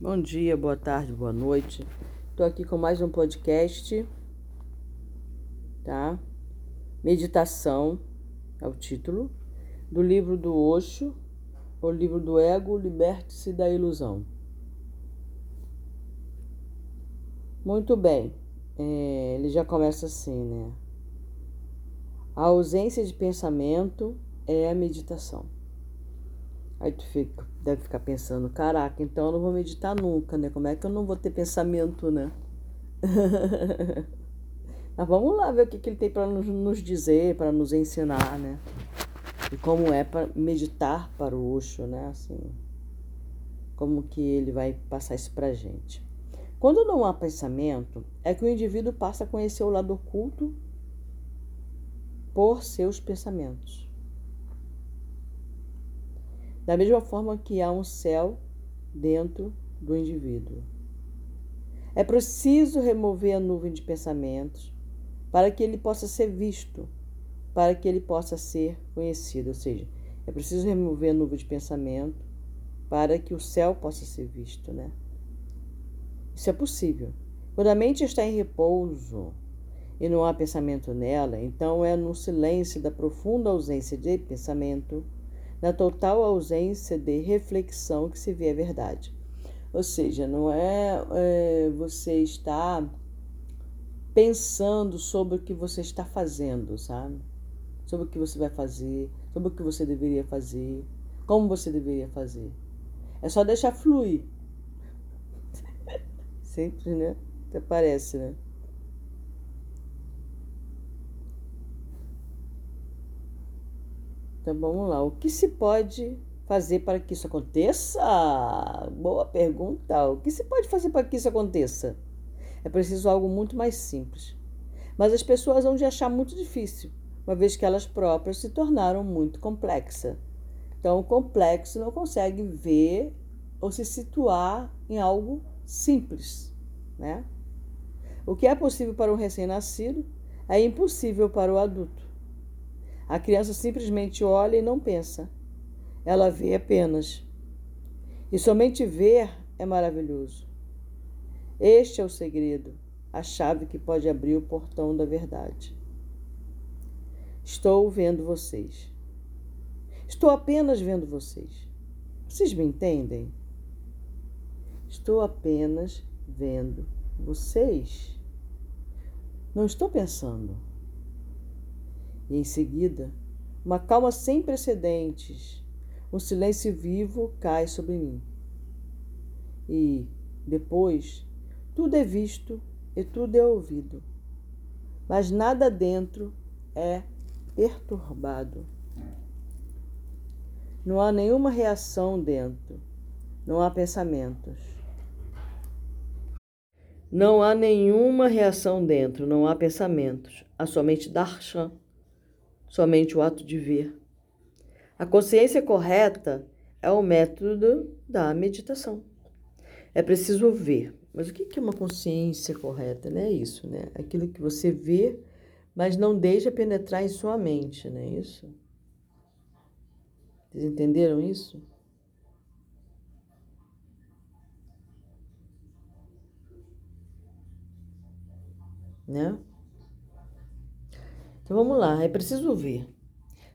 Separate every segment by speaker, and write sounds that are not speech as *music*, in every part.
Speaker 1: Bom dia, boa tarde, boa noite. Estou aqui com mais um podcast, tá? Meditação é o título do livro do Osho, o livro do Ego, Liberte-se da Ilusão. Muito bem, é, ele já começa assim, né? A ausência de pensamento é a meditação. Aí tu fica, deve ficar pensando, caraca, então eu não vou meditar nunca, né? Como é que eu não vou ter pensamento, né? *laughs* Mas vamos lá ver o que, que ele tem para nos, dizer, para nos ensinar, né? E como é para meditar para o Osho, né? Assim, como que ele vai passar isso para gente. Quando não há pensamento, é que o indivíduo passa a conhecer o lado oculto por seus pensamentos. Da mesma forma que há um céu dentro do indivíduo. É preciso remover a nuvem de pensamentos para que ele possa ser visto, para que ele possa ser conhecido. Ou seja, é preciso remover a nuvem de pensamento para que o céu possa ser visto, né? Isso é possível. Quando a mente está em repouso e não há pensamento nela, então é no silêncio da profunda ausência de pensamento na total ausência de reflexão que se vê a verdade. Ou seja, não é, é você estar pensando sobre o que você está fazendo, sabe? Sobre o que você vai fazer, sobre o que você deveria fazer, como você deveria fazer. É só deixar fluir. *laughs* Sempre, né? Até parece, né? Então vamos lá. O que se pode fazer para que isso aconteça? Boa pergunta. O que se pode fazer para que isso aconteça? É preciso algo muito mais simples. Mas as pessoas vão de achar muito difícil, uma vez que elas próprias se tornaram muito complexas. Então, o complexo não consegue ver ou se situar em algo simples, né? O que é possível para um recém-nascido é impossível para o adulto. A criança simplesmente olha e não pensa. Ela vê apenas. E somente ver é maravilhoso. Este é o segredo, a chave que pode abrir o portão da verdade. Estou vendo vocês. Estou apenas vendo vocês. Vocês me entendem? Estou apenas vendo vocês. Não estou pensando e em seguida, uma calma sem precedentes, um silêncio vivo cai sobre mim. E, depois, tudo é visto e tudo é ouvido, mas nada dentro é perturbado. Não há nenhuma reação dentro, não há pensamentos. Não há nenhuma reação dentro, não há pensamentos, há somente darshan somente o ato de ver. A consciência correta é o método da meditação. É preciso ver. Mas o que é uma consciência correta? Não é isso, né? Aquilo que você vê, mas não deixa penetrar em sua mente, não é isso? Vocês entenderam isso? Né? Então vamos lá, é preciso ver.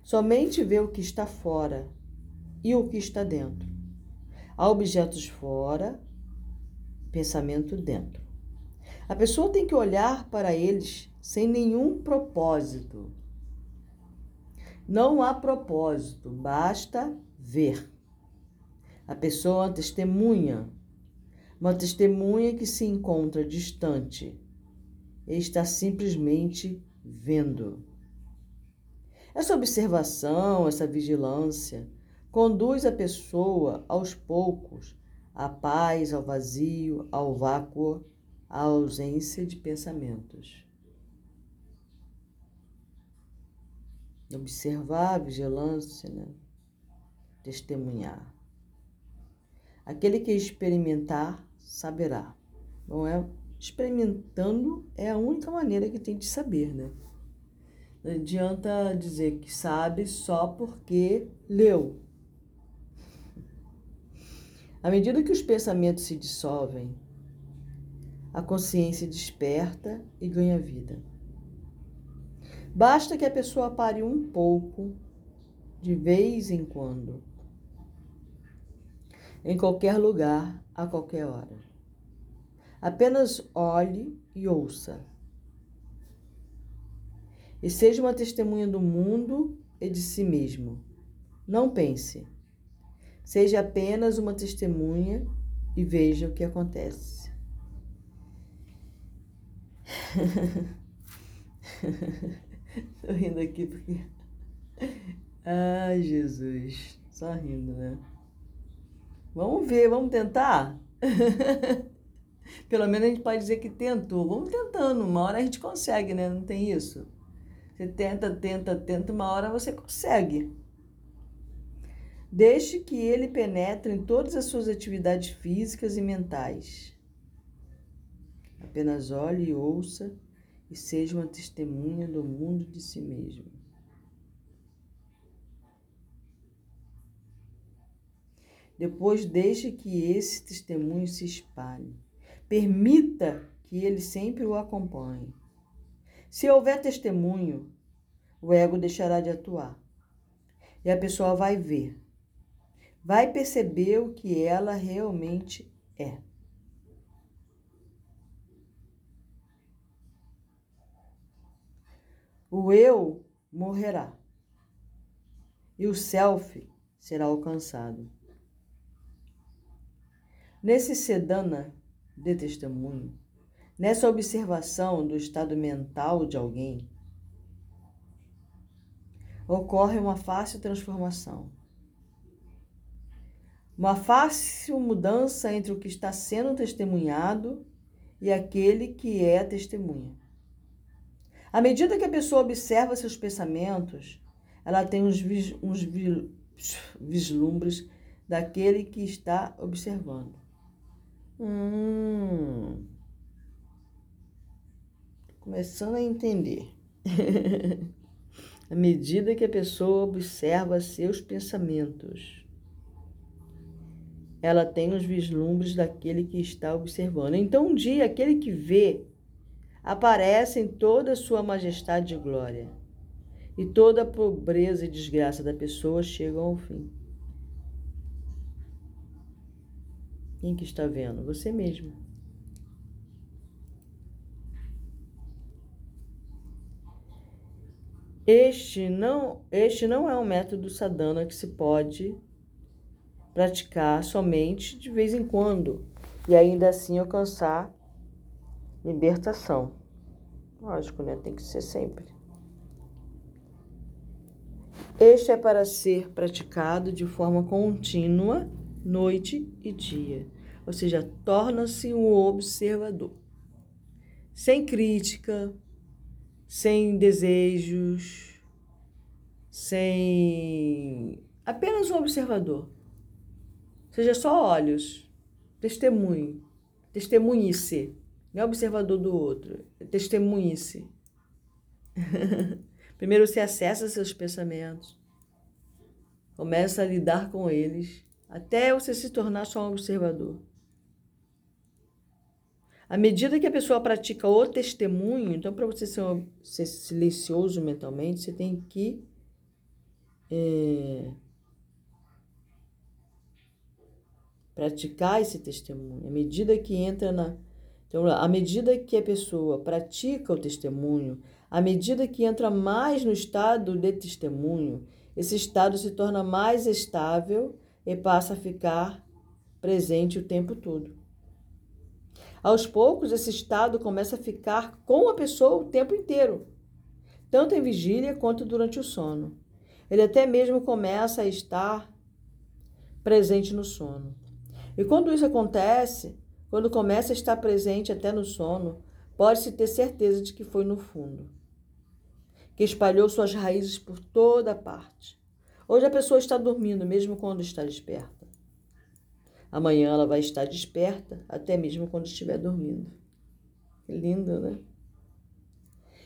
Speaker 1: Somente ver o que está fora e o que está dentro. Há objetos fora, pensamento dentro. A pessoa tem que olhar para eles sem nenhum propósito. Não há propósito, basta ver. A pessoa é uma testemunha, uma testemunha que se encontra distante e está simplesmente vendo. Essa observação, essa vigilância, conduz a pessoa aos poucos à paz, ao vazio, ao vácuo, à ausência de pensamentos. Observar vigilância, né? testemunhar. Aquele que experimentar saberá. Não é experimentando é a única maneira que tem de saber, né? Não adianta dizer que sabe só porque leu. À medida que os pensamentos se dissolvem, a consciência desperta e ganha vida. Basta que a pessoa pare um pouco, de vez em quando, em qualquer lugar, a qualquer hora. Apenas olhe e ouça. E seja uma testemunha do mundo e de si mesmo. Não pense. Seja apenas uma testemunha e veja o que acontece. *laughs* Tô rindo aqui porque. *laughs* Ai, Jesus. Só rindo, né? Vamos ver, vamos tentar? *laughs* Pelo menos a gente pode dizer que tentou. Vamos tentando, uma hora a gente consegue, né? Não tem isso? Você tenta, tenta, tenta, uma hora você consegue. Deixe que ele penetre em todas as suas atividades físicas e mentais. Apenas olhe e ouça e seja uma testemunha do mundo de si mesmo. Depois deixe que esse testemunho se espalhe. Permita que ele sempre o acompanhe. Se houver testemunho, o ego deixará de atuar. E a pessoa vai ver vai perceber o que ela realmente é. O eu morrerá e o self será alcançado. Nesse sedana de testemunho, nessa observação do estado mental de alguém, ocorre uma fácil transformação uma fácil mudança entre o que está sendo testemunhado e aquele que é a testemunha. À medida que a pessoa observa seus pensamentos, ela tem uns, vis, uns vislumbres daquele que está observando. Hum, começando a entender. *laughs* à medida que a pessoa observa seus pensamentos, ela tem os vislumbres daquele que está observando. Então, um dia, aquele que vê aparece em toda a sua majestade e glória, e toda a pobreza e desgraça da pessoa chegam ao fim. Quem que está vendo? Você mesmo. Este não, este não é um método sadhana que se pode praticar somente de vez em quando e ainda assim alcançar libertação. Lógico, né? Tem que ser sempre. Este é para ser praticado de forma contínua, noite e dia. Ou seja, torna-se um observador. Sem crítica, sem desejos, sem. apenas um observador. Seja só olhos. Testemunhe. Testemunhe-se. Não é observador do outro. É testemunhe-se. *laughs* Primeiro você acessa seus pensamentos. Começa a lidar com eles. Até você se tornar só um observador. À medida que a pessoa pratica o testemunho, então, para você ser, ser, silencioso mentalmente, você tem que é, praticar esse testemunho. À medida que entra na. Então, à medida que a pessoa pratica o testemunho, à medida que entra mais no estado de testemunho, esse estado se torna mais estável e passa a ficar presente o tempo todo. Aos poucos, esse estado começa a ficar com a pessoa o tempo inteiro, tanto em vigília quanto durante o sono. Ele até mesmo começa a estar presente no sono. E quando isso acontece, quando começa a estar presente até no sono, pode-se ter certeza de que foi no fundo, que espalhou suas raízes por toda parte. Hoje a pessoa está dormindo, mesmo quando está desperta. Amanhã ela vai estar desperta, até mesmo quando estiver dormindo. Que lindo, né?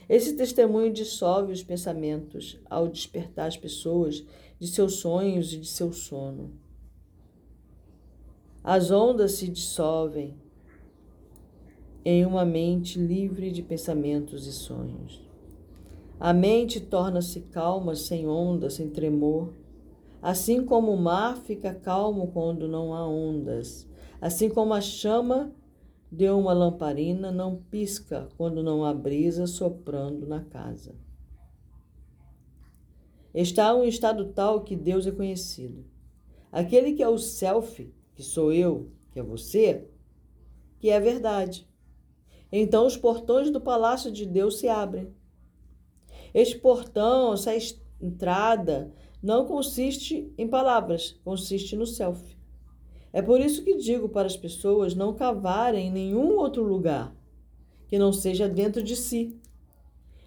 Speaker 1: Esse testemunho dissolve os pensamentos ao despertar as pessoas de seus sonhos e de seu sono. As ondas se dissolvem em uma mente livre de pensamentos e sonhos. A mente torna-se calma, sem ondas, sem tremor. Assim como o mar fica calmo quando não há ondas, assim como a chama de uma lamparina não pisca quando não há brisa soprando na casa. Está um estado tal que Deus é conhecido. Aquele que é o self, que sou eu, que é você, que é verdade. Então os portões do palácio de Deus se abrem. Este portão, essa entrada, não consiste em palavras, consiste no self. É por isso que digo para as pessoas não cavarem em nenhum outro lugar que não seja dentro de si.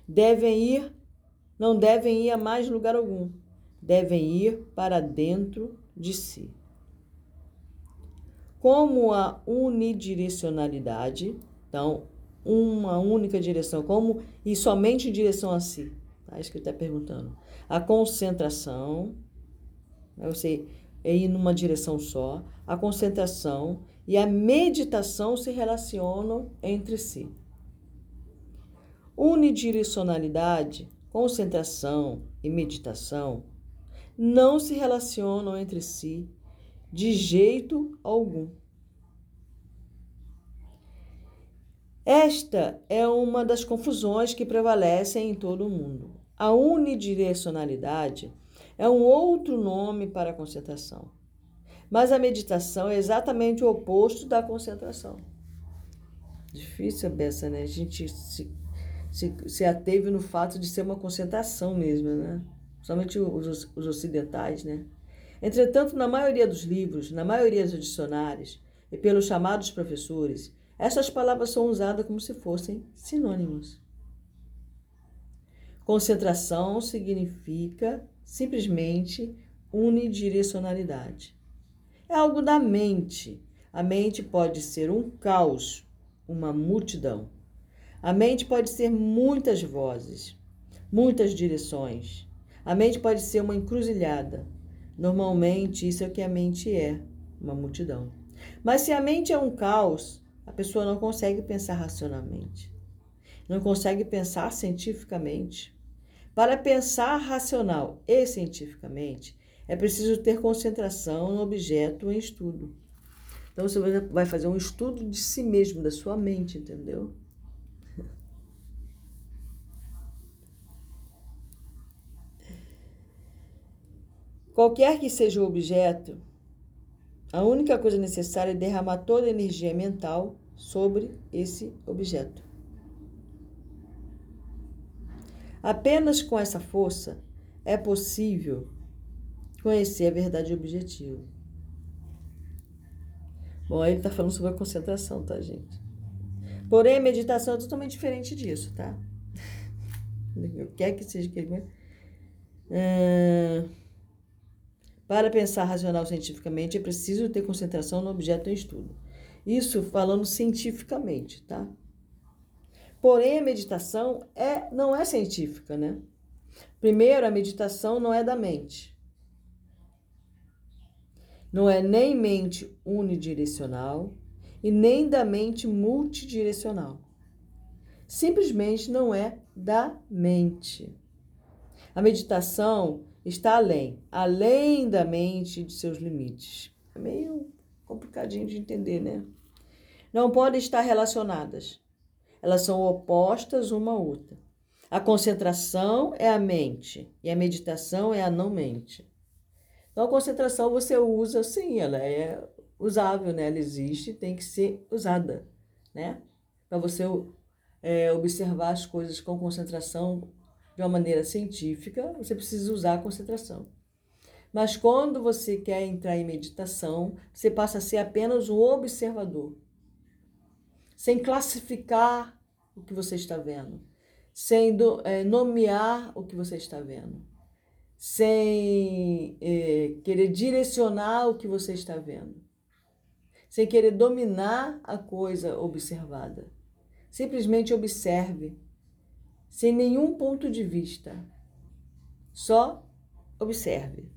Speaker 1: Devem ir, não devem ir a mais lugar algum. Devem ir para dentro de si. Como a unidirecionalidade, então, uma única direção, como e somente em direção a si. Tá? Isso que ele está perguntando. A concentração, né, você é ir numa direção só, a concentração e a meditação se relacionam entre si. Unidirecionalidade, concentração e meditação não se relacionam entre si de jeito algum. Esta é uma das confusões que prevalecem em todo o mundo. A unidirecionalidade é um outro nome para a concentração. Mas a meditação é exatamente o oposto da concentração. Difícil a beça, né? A gente se, se, se ateve no fato de ser uma concentração mesmo, né? Somente os, os ocidentais, né? Entretanto, na maioria dos livros, na maioria dos dicionários e pelos chamados professores, essas palavras são usadas como se fossem sinônimos. Concentração significa simplesmente unidirecionalidade. É algo da mente. A mente pode ser um caos, uma multidão. A mente pode ser muitas vozes, muitas direções. A mente pode ser uma encruzilhada. Normalmente, isso é o que a mente é, uma multidão. Mas se a mente é um caos, a pessoa não consegue pensar racionalmente, não consegue pensar cientificamente. Para pensar racional e cientificamente, é preciso ter concentração no objeto em estudo. Então você vai fazer um estudo de si mesmo, da sua mente, entendeu? Qualquer que seja o objeto, a única coisa necessária é derramar toda a energia mental sobre esse objeto. Apenas com essa força é possível conhecer a verdade objetiva. Bom, aí ele está falando sobre a concentração, tá, gente? Porém, a meditação é totalmente diferente disso, tá? *laughs* O que é que seja que ele. Para pensar racional cientificamente, é preciso ter concentração no objeto em estudo. Isso falando cientificamente, tá? Porém, a meditação é, não é científica, né? Primeiro, a meditação não é da mente. Não é nem mente unidirecional e nem da mente multidirecional. Simplesmente não é da mente. A meditação está além, além da mente de seus limites. É meio complicadinho de entender, né? Não podem estar relacionadas. Elas são opostas uma à outra. A concentração é a mente e a meditação é a não mente. Então, a concentração você usa, sim, ela é usável, né? Ela existe, tem que ser usada, né? Para você é, observar as coisas com concentração de uma maneira científica, você precisa usar a concentração. Mas quando você quer entrar em meditação, você passa a ser apenas um observador sem classificar o que você está vendo, sem é, nomear o que você está vendo, sem é, querer direcionar o que você está vendo, sem querer dominar a coisa observada. Simplesmente observe, sem nenhum ponto de vista. Só observe.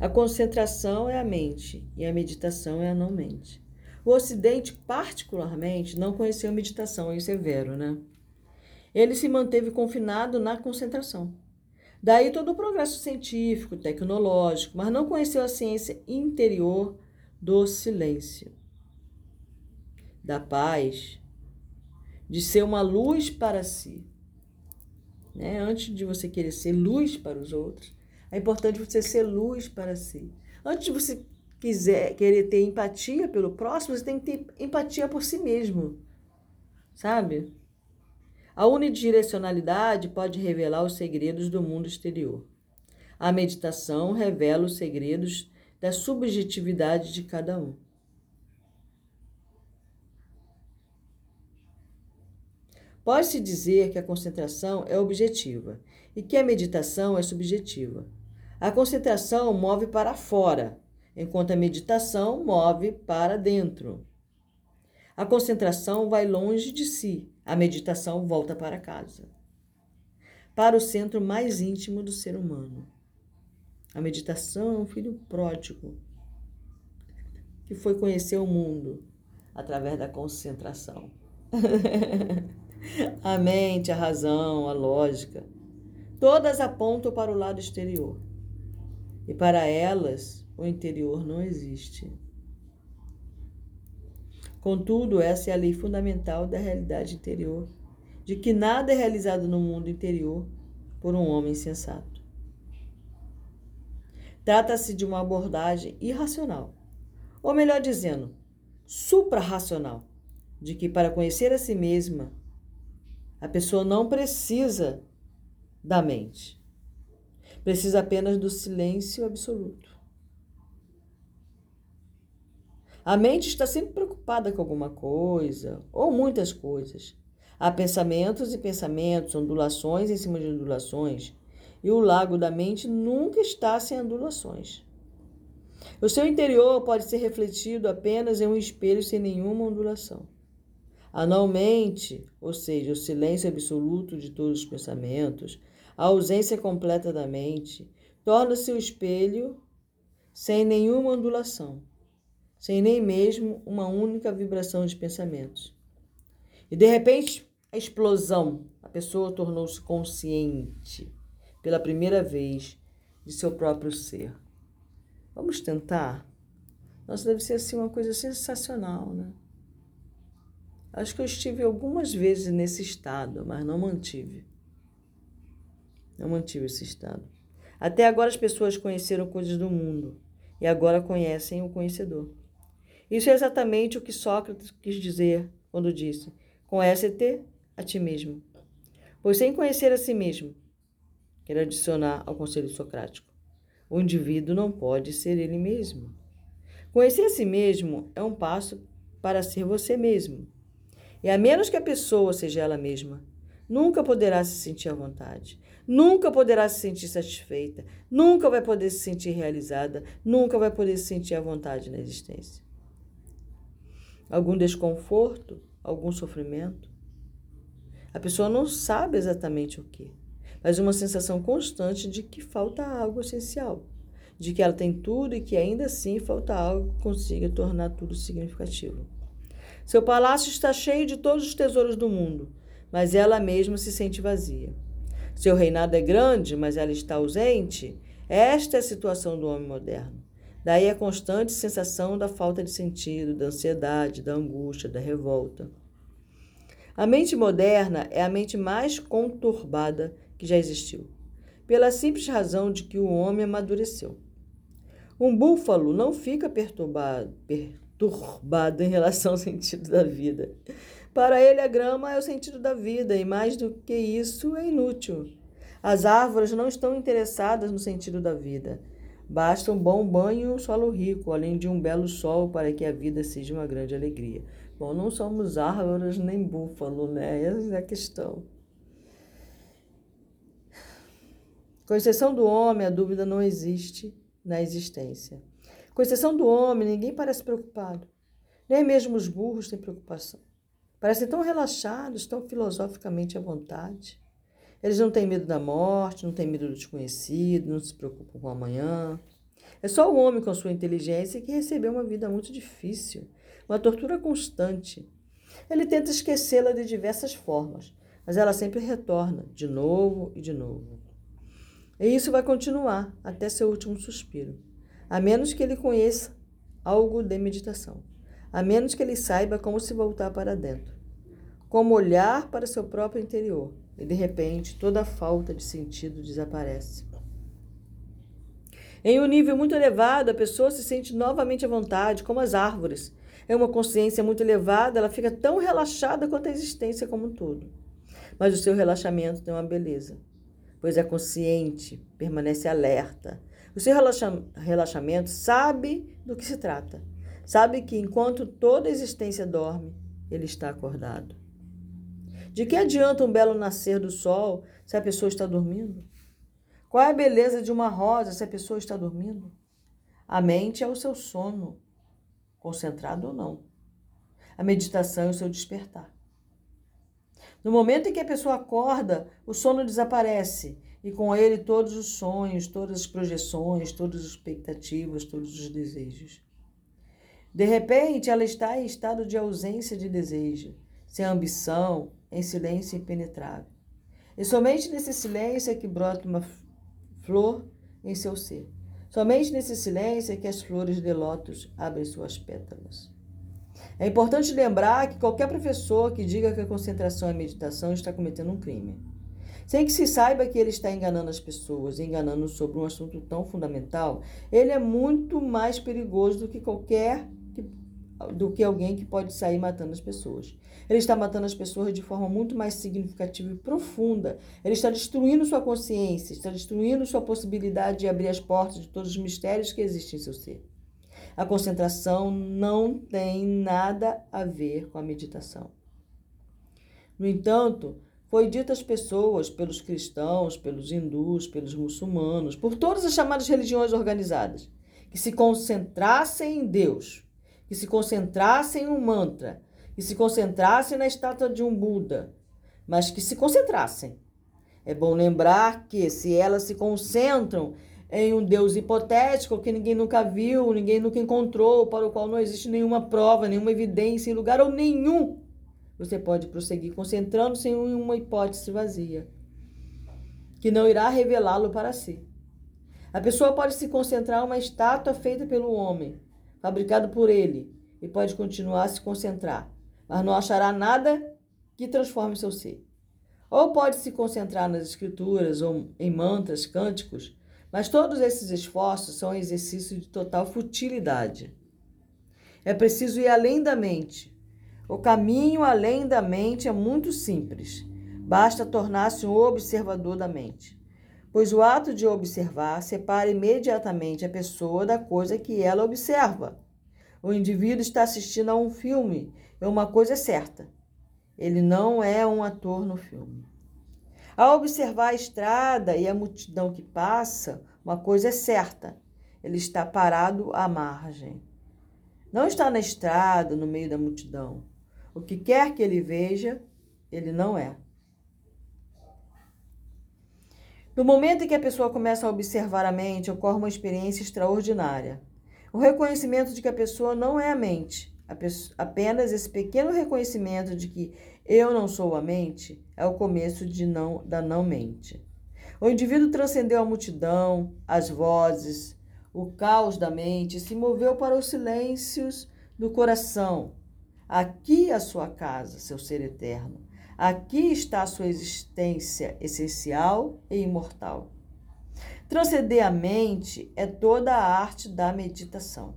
Speaker 1: A concentração é a mente e a meditação é a não mente. O Ocidente, particularmente, não conheceu meditação, isso é vero, né? Ele se manteve confinado na concentração. Daí todo o progresso científico, tecnológico, mas não conheceu a ciência interior do silêncio, da paz, de ser uma luz para si. Né? Antes de você querer ser luz para os outros, é importante você ser luz para si. Antes de você quiser querer ter empatia pelo próximo, você tem que ter empatia por si mesmo. Sabe? A unidirecionalidade pode revelar os segredos do mundo exterior. A meditação revela os segredos da subjetividade de cada um. Pode-se dizer que a concentração é objetiva e que a meditação é subjetiva. A concentração move para fora, enquanto a meditação move para dentro. A concentração vai longe de si, a meditação volta para casa, para o centro mais íntimo do ser humano. A meditação é um filho pródigo que foi conhecer o mundo através da concentração. *laughs* *laughs* a mente, a razão, a lógica, todas apontam para o lado exterior. E para elas, o interior não existe. Contudo, essa é a lei fundamental da realidade interior, de que nada é realizado no mundo interior por um homem sensato. Trata-se de uma abordagem irracional, ou melhor dizendo, suprarracional, de que para conhecer a si mesma, a pessoa não precisa da mente. Precisa apenas do silêncio absoluto. A mente está sempre preocupada com alguma coisa, ou muitas coisas. Há pensamentos e pensamentos, ondulações em cima de ondulações, e o lago da mente nunca está sem ondulações. O seu interior pode ser refletido apenas em um espelho sem nenhuma ondulação. Anualmente, ou seja, o silêncio absoluto de todos os pensamentos, a ausência completa da mente, torna-se o espelho sem nenhuma ondulação, sem nem mesmo uma única vibração de pensamentos. E de repente, a explosão, a pessoa tornou-se consciente pela primeira vez de seu próprio ser. Vamos tentar? Nossa, deve ser assim uma coisa sensacional, né? Acho que eu estive algumas vezes nesse estado, mas não mantive. Não mantive esse estado. Até agora as pessoas conheceram coisas do mundo e agora conhecem o conhecedor. Isso é exatamente o que Sócrates quis dizer quando disse: Conhece-te a ti mesmo. Pois sem conhecer a si mesmo, quero adicionar ao conselho socrático, o indivíduo não pode ser ele mesmo. Conhecer a si mesmo é um passo para ser você mesmo. E a menos que a pessoa seja ela mesma, nunca poderá se sentir à vontade, nunca poderá se sentir satisfeita, nunca vai poder se sentir realizada, nunca vai poder se sentir à vontade na existência. Algum desconforto, algum sofrimento? A pessoa não sabe exatamente o que, mas uma sensação constante de que falta algo essencial, de que ela tem tudo e que ainda assim falta algo que consiga tornar tudo significativo. Seu palácio está cheio de todos os tesouros do mundo, mas ela mesma se sente vazia. Seu reinado é grande, mas ela está ausente. Esta é a situação do homem moderno. Daí a constante sensação da falta de sentido, da ansiedade, da angústia, da revolta. A mente moderna é a mente mais conturbada que já existiu, pela simples razão de que o homem amadureceu. Um búfalo não fica perturbado, perturbado em relação ao sentido da vida. Para ele, a grama é o sentido da vida e, mais do que isso, é inútil. As árvores não estão interessadas no sentido da vida. Basta um bom banho e um solo rico, além de um belo sol, para que a vida seja uma grande alegria. Bom, não somos árvores nem búfalo, né? Essa é a questão. Com exceção do homem, a dúvida não existe na existência. Com exceção do homem, ninguém parece preocupado. Nem mesmo os burros têm preocupação. Parecem tão relaxados, tão filosoficamente à vontade. Eles não têm medo da morte, não têm medo do desconhecido, não se preocupam com o amanhã. É só o homem com sua inteligência que recebeu uma vida muito difícil, uma tortura constante. Ele tenta esquecê-la de diversas formas, mas ela sempre retorna, de novo e de novo. E isso vai continuar até seu último suspiro, a menos que ele conheça algo de meditação, a menos que ele saiba como se voltar para dentro, como olhar para seu próprio interior, e de repente toda a falta de sentido desaparece. Em um nível muito elevado, a pessoa se sente novamente à vontade, como as árvores. É uma consciência muito elevada, ela fica tão relaxada quanto a existência como um todo. Mas o seu relaxamento tem uma beleza, pois é consciente, permanece alerta. O seu relaxa relaxamento sabe do que se trata. Sabe que enquanto toda a existência dorme, ele está acordado. De que adianta um belo nascer do sol se a pessoa está dormindo? Qual é a beleza de uma rosa se a pessoa está dormindo? A mente é o seu sono, concentrado ou não. A meditação é o seu despertar. No momento em que a pessoa acorda, o sono desaparece e com ele todos os sonhos, todas as projeções, todas as expectativas, todos os desejos. De repente, ela está em estado de ausência de desejo, sem ambição, em silêncio impenetrável. E somente nesse silêncio é que brota uma flor em seu ser. Somente nesse silêncio é que as flores de lótus abrem suas pétalas. É importante lembrar que qualquer professor que diga que a concentração é meditação está cometendo um crime. Sem que se saiba que ele está enganando as pessoas, enganando sobre um assunto tão fundamental, ele é muito mais perigoso do que qualquer do que alguém que pode sair matando as pessoas. Ele está matando as pessoas de forma muito mais significativa e profunda. Ele está destruindo sua consciência, está destruindo sua possibilidade de abrir as portas de todos os mistérios que existem em seu ser. A concentração não tem nada a ver com a meditação. No entanto, foi dito às pessoas, pelos cristãos, pelos hindus, pelos muçulmanos, por todas as chamadas religiões organizadas, que se concentrassem em Deus que se concentrassem em um mantra, que se concentrassem na estátua de um Buda, mas que se concentrassem. É bom lembrar que se elas se concentram em um Deus hipotético que ninguém nunca viu, ninguém nunca encontrou, para o qual não existe nenhuma prova, nenhuma evidência em lugar ou nenhum, você pode prosseguir concentrando-se em uma hipótese vazia, que não irá revelá-lo para si. A pessoa pode se concentrar em uma estátua feita pelo homem, fabricado por ele, e pode continuar a se concentrar, mas não achará nada que transforme seu ser. Ou pode se concentrar nas escrituras ou em mantras, cânticos, mas todos esses esforços são exercícios de total futilidade. É preciso ir além da mente. O caminho além da mente é muito simples. Basta tornar-se um observador da mente pois o ato de observar separa imediatamente a pessoa da coisa que ela observa. O indivíduo está assistindo a um filme e uma coisa é certa: ele não é um ator no filme. Ao observar a estrada e a multidão que passa, uma coisa é certa: ele está parado à margem. Não está na estrada, no meio da multidão. O que quer que ele veja, ele não é. No momento em que a pessoa começa a observar a mente, ocorre uma experiência extraordinária. O reconhecimento de que a pessoa não é a mente, apenas esse pequeno reconhecimento de que eu não sou a mente, é o começo de não, da não-mente. O indivíduo transcendeu a multidão, as vozes, o caos da mente se moveu para os silêncios do coração. Aqui a sua casa, seu ser eterno. Aqui está a sua existência essencial e imortal. Transcender a mente é toda a arte da meditação.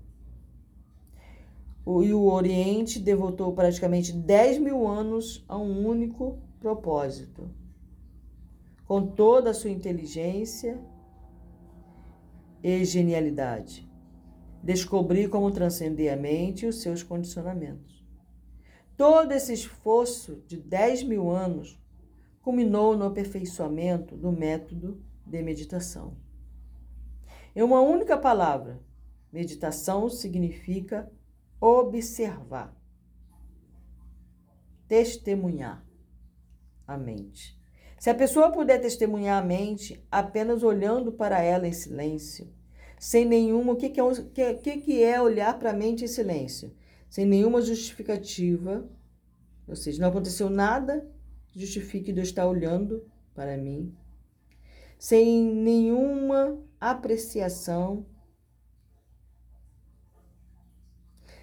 Speaker 1: O, e o Oriente devotou praticamente 10 mil anos a um único propósito. Com toda a sua inteligência e genialidade. Descobrir como transcender a mente e os seus condicionamentos. Todo esse esforço de 10 mil anos culminou no aperfeiçoamento do método de meditação. Em uma única palavra, meditação significa observar, testemunhar a mente. Se a pessoa puder testemunhar a mente apenas olhando para ela em silêncio, sem nenhuma. O é, que, que é olhar para a mente em silêncio? Sem nenhuma justificativa, ou seja, não aconteceu nada que justifique de eu estar olhando para mim, sem nenhuma apreciação,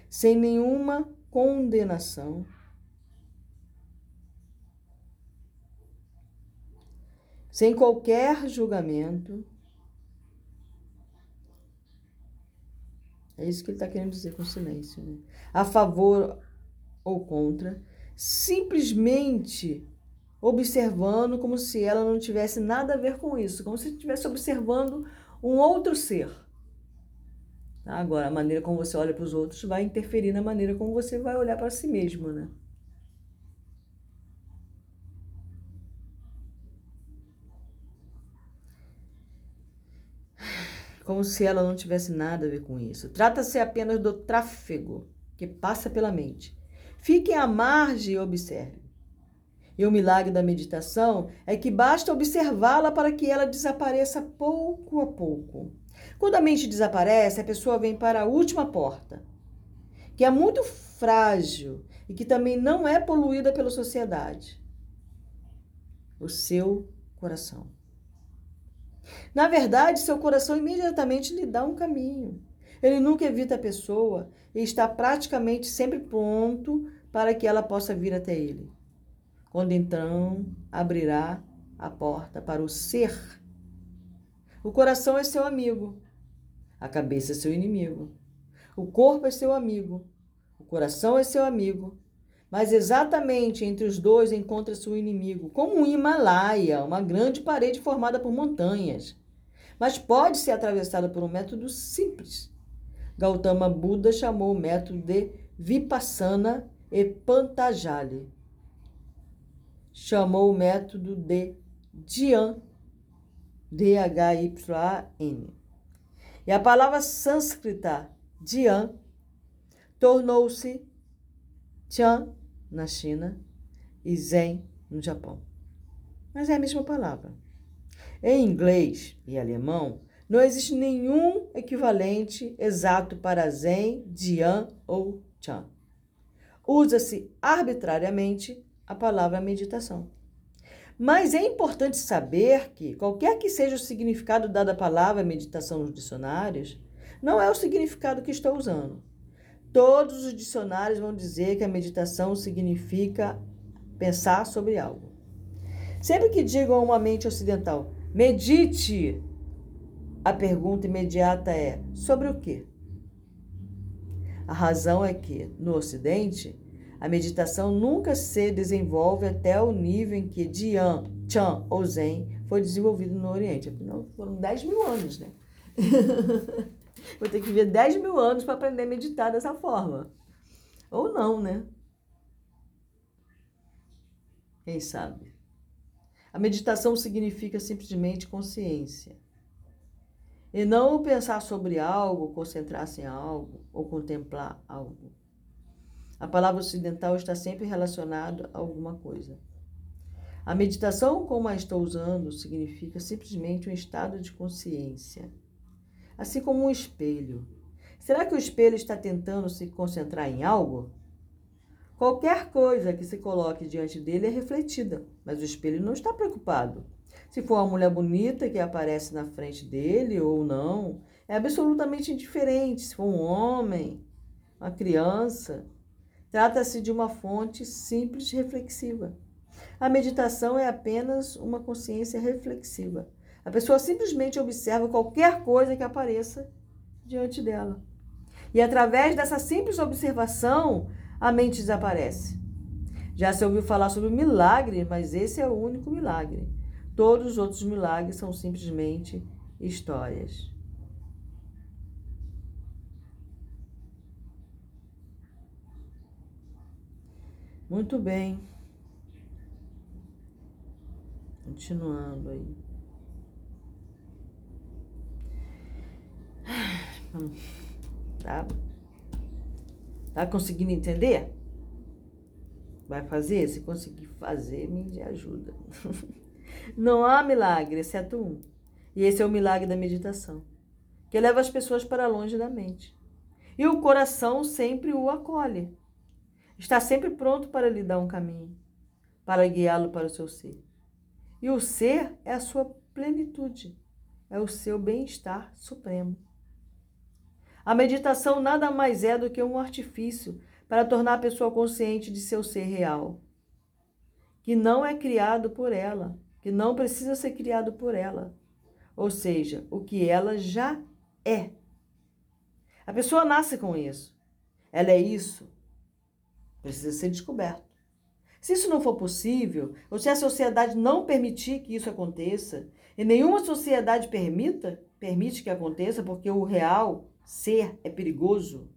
Speaker 1: sem nenhuma condenação. Sem qualquer julgamento. É isso que ele está querendo dizer com silêncio. Né? A favor ou contra, simplesmente observando como se ela não tivesse nada a ver com isso, como se estivesse observando um outro ser. Agora, a maneira como você olha para os outros vai interferir na maneira como você vai olhar para si mesmo, né? Como se ela não tivesse nada a ver com isso. Trata-se apenas do tráfego que passa pela mente. Fique à margem e observe. E o milagre da meditação é que basta observá-la para que ela desapareça pouco a pouco. Quando a mente desaparece, a pessoa vem para a última porta, que é muito frágil e que também não é poluída pela sociedade. O seu coração. Na verdade, seu coração imediatamente lhe dá um caminho. Ele nunca evita a pessoa e está praticamente sempre pronto para que ela possa vir até ele quando então abrirá a porta para o ser. O coração é seu amigo, a cabeça é seu inimigo, o corpo é seu amigo, o coração é seu amigo, mas exatamente entre os dois encontra-se o inimigo, como um Himalaia, uma grande parede formada por montanhas, mas pode ser atravessada por um método simples. Gautama Buda chamou o método de Vipassana e Pantajali chamou o método de Dhyan, D-H-Y-A-N. E a palavra sânscrita Dhyan tornou-se Chan na China e Zen no Japão. Mas é a mesma palavra. Em inglês e alemão, não existe nenhum equivalente exato para Zen, Dhyan ou Chan. Usa-se arbitrariamente a palavra meditação. Mas é importante saber que, qualquer que seja o significado dado à palavra meditação nos dicionários, não é o significado que estou usando. Todos os dicionários vão dizer que a meditação significa pensar sobre algo. Sempre que digam a uma mente ocidental, medite, a pergunta imediata é: sobre o quê? A razão é que, no Ocidente, a meditação nunca se desenvolve até o nível em que Dian, Chan ou Zen foi desenvolvido no Oriente. Afinal, foram 10 mil anos, né? *laughs* Vou ter que viver 10 mil anos para aprender a meditar dessa forma. Ou não, né? Quem sabe? A meditação significa simplesmente consciência. E não pensar sobre algo, concentrar-se em algo ou contemplar algo. A palavra ocidental está sempre relacionada a alguma coisa. A meditação, como a estou usando, significa simplesmente um estado de consciência, assim como um espelho. Será que o espelho está tentando se concentrar em algo? Qualquer coisa que se coloque diante dele é refletida, mas o espelho não está preocupado. Se for uma mulher bonita que aparece na frente dele ou não, é absolutamente indiferente. Se for um homem, uma criança, Trata-se de uma fonte simples reflexiva. A meditação é apenas uma consciência reflexiva. A pessoa simplesmente observa qualquer coisa que apareça diante dela. E através dessa simples observação, a mente desaparece. Já se ouviu falar sobre milagre, mas esse é o único milagre. Todos os outros milagres são simplesmente histórias. Muito bem. Continuando aí. Tá? Tá conseguindo entender? Vai fazer? Se conseguir fazer, me ajuda. *laughs* Não há milagre, exceto um. E esse é o milagre da meditação, que leva as pessoas para longe da mente. E o coração sempre o acolhe. Está sempre pronto para lhe dar um caminho, para guiá-lo para o seu ser. E o ser é a sua plenitude, é o seu bem-estar supremo. A meditação nada mais é do que um artifício para tornar a pessoa consciente de seu ser real, que não é criado por ela, que não precisa ser criado por ela, ou seja, o que ela já é. A pessoa nasce com isso. Ela é isso. Precisa ser descoberto. Se isso não for possível, ou se a sociedade não permitir que isso aconteça, e nenhuma sociedade permita, permite que aconteça, porque o real ser é perigoso.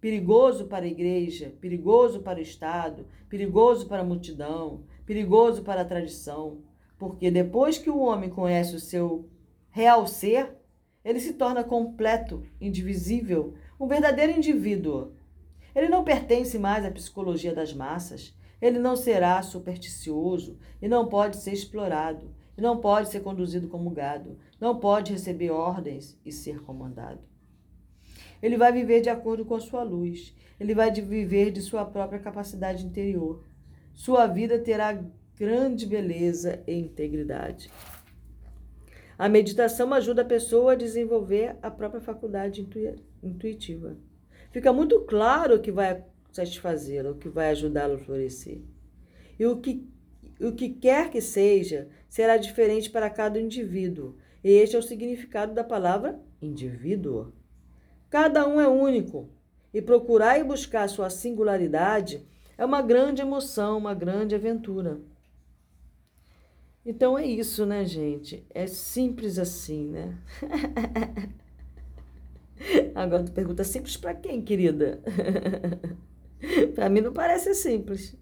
Speaker 1: Perigoso para a igreja, perigoso para o Estado, perigoso para a multidão, perigoso para a tradição. Porque depois que o homem conhece o seu real ser, ele se torna completo, indivisível, um verdadeiro indivíduo. Ele não pertence mais à psicologia das massas. Ele não será supersticioso e não pode ser explorado, e não pode ser conduzido como gado, não pode receber ordens e ser comandado. Ele vai viver de acordo com a sua luz. Ele vai viver de sua própria capacidade interior. Sua vida terá grande beleza e integridade. A meditação ajuda a pessoa a desenvolver a própria faculdade intuitiva. Fica muito claro o que vai satisfazê-lo, o que vai ajudá-lo a florescer. E o que, o que quer que seja, será diferente para cada indivíduo. E este é o significado da palavra indivíduo. Cada um é único e procurar e buscar sua singularidade é uma grande emoção, uma grande aventura. Então é isso, né, gente? É simples assim, né? *laughs* Agora tu pergunta simples para quem, querida? *laughs* para mim não parece simples.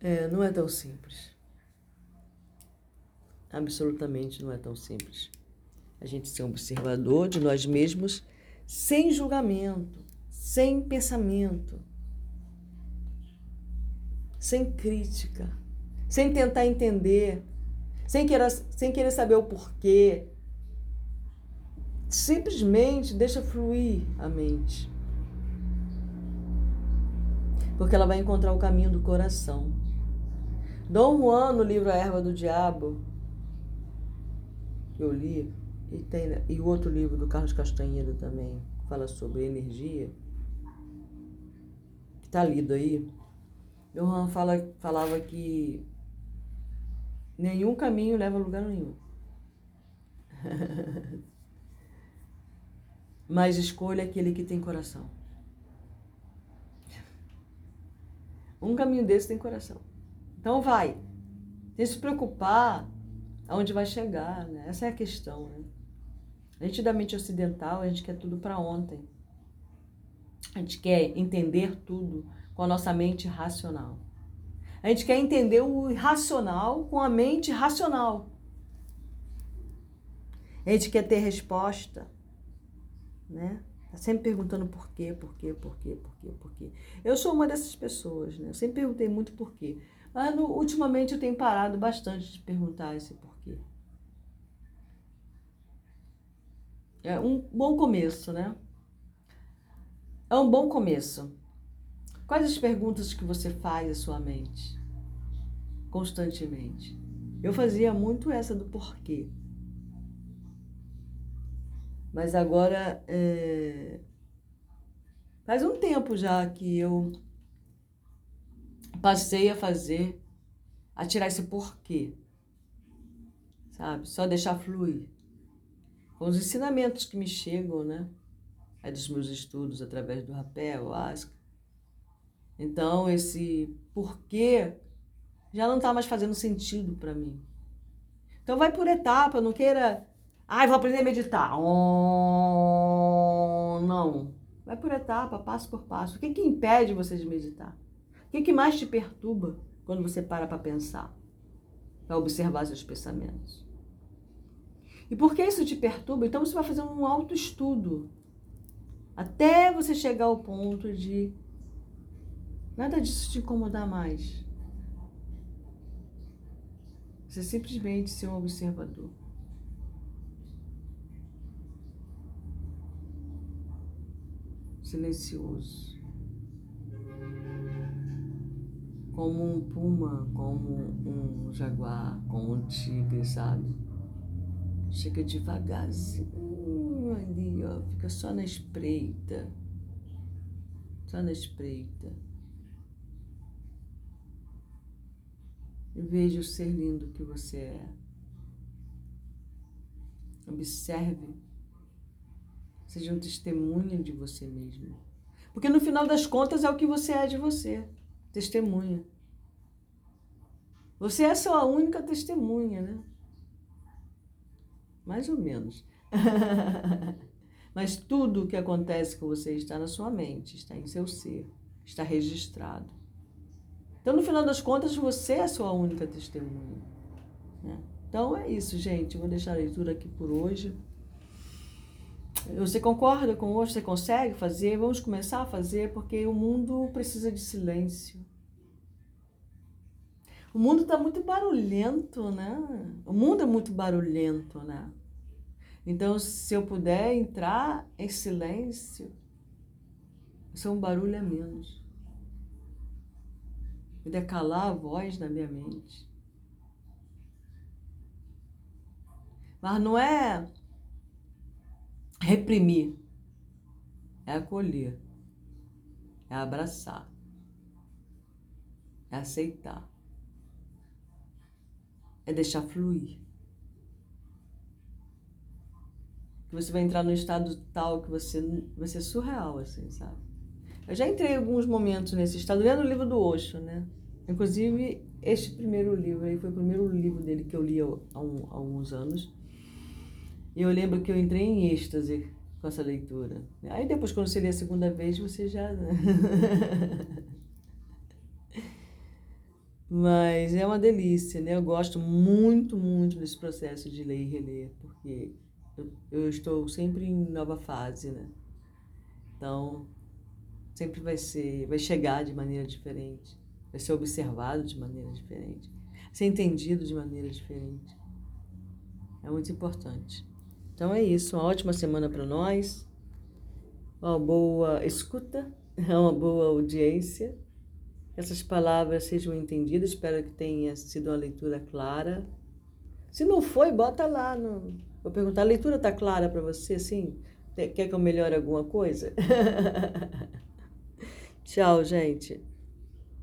Speaker 1: É, não é tão simples. Absolutamente não é tão simples a gente ser observador de nós mesmos sem julgamento, sem pensamento, sem crítica, sem tentar entender, sem querer, sem querer saber o porquê. Simplesmente deixa fluir a mente. Porque ela vai encontrar o caminho do coração. Dom Juan, no livro A Erva do Diabo, que eu li, e, tem, e o outro livro do Carlos Castanheira também, que fala sobre energia, que está lido aí. Johan fala, falava que nenhum caminho leva a lugar nenhum. *laughs* Mas escolha aquele que tem coração. Um caminho desse tem coração. Então vai. Sem se preocupar aonde vai chegar, né? Essa é a questão, né? A gente da mente ocidental, a gente quer tudo para ontem. A gente quer entender tudo com a nossa mente racional. A gente quer entender o irracional com a mente racional. A gente quer ter resposta, né? Tá sempre perguntando por quê, por quê, por quê, por quê, por quê. Eu sou uma dessas pessoas, né? Eu sempre perguntei muito por quê. Mas ultimamente eu tenho parado bastante de perguntar esse porquê. É um bom começo, né? É um bom começo. Quais as perguntas que você faz à sua mente? Constantemente. Eu fazia muito essa do porquê. Mas agora é... faz um tempo já que eu passei a fazer, a tirar esse porquê. Sabe? Só deixar fluir com os ensinamentos que me chegam, né? É dos meus estudos através do rapel, asca. Então, esse porquê já não está mais fazendo sentido para mim. Então, vai por etapa, não queira. Ai, ah, vou aprender a meditar. Oh, não. Vai por etapa, passo por passo. O que, que impede você de meditar? O que, que mais te perturba quando você para para pensar? Para observar seus pensamentos? E por que isso te perturba? Então você vai fazer um autoestudo. Até você chegar ao ponto de nada disso te incomodar mais. Você é simplesmente ser um observador. Silencioso. Como um puma, como um jaguar, como um tigre, sabe? Chega devagarzinho ali, ó, fica só na espreita. Só na espreita. E veja o ser lindo que você é. Observe. Seja um testemunho de você mesmo. Porque no final das contas é o que você é de você. Testemunha. Você é a sua única testemunha, né? Mais ou menos. *laughs* Mas tudo o que acontece com você está na sua mente, está em seu ser, está registrado. Então, no final das contas, você é a sua única testemunha. Né? Então é isso, gente. Vou deixar a leitura aqui por hoje. Você concorda com hoje? Você consegue fazer? Vamos começar a fazer, porque o mundo precisa de silêncio. O mundo está muito barulhento, né? O mundo é muito barulhento, né? Então, se eu puder entrar em silêncio, isso é um barulho a menos. Puder calar a voz na minha mente. Mas não é reprimir, é acolher, é abraçar, é aceitar, é deixar fluir. Que você vai entrar num estado tal que você vai ser surreal, assim, sabe? Eu já entrei em alguns momentos nesse estado, lendo o livro do Osho, né? Inclusive, este primeiro livro aí foi o primeiro livro dele que eu li há, um, há alguns anos. E eu lembro que eu entrei em êxtase com essa leitura. Aí depois, quando você lê a segunda vez, você já. *laughs* Mas é uma delícia, né? Eu gosto muito, muito desse processo de ler e reler, porque eu, eu estou sempre em nova fase, né? Então, sempre vai ser, vai chegar de maneira diferente, vai ser observado de maneira diferente, ser entendido de maneira diferente. É muito importante. Então é isso, uma ótima semana para nós, uma boa escuta, *laughs* uma boa audiência. Essas palavras sejam entendidas, espero que tenha sido uma leitura clara. Se não foi, bota lá. No... Vou perguntar, a leitura está clara para você, sim? Quer que eu melhore alguma coisa? *laughs* Tchau, gente.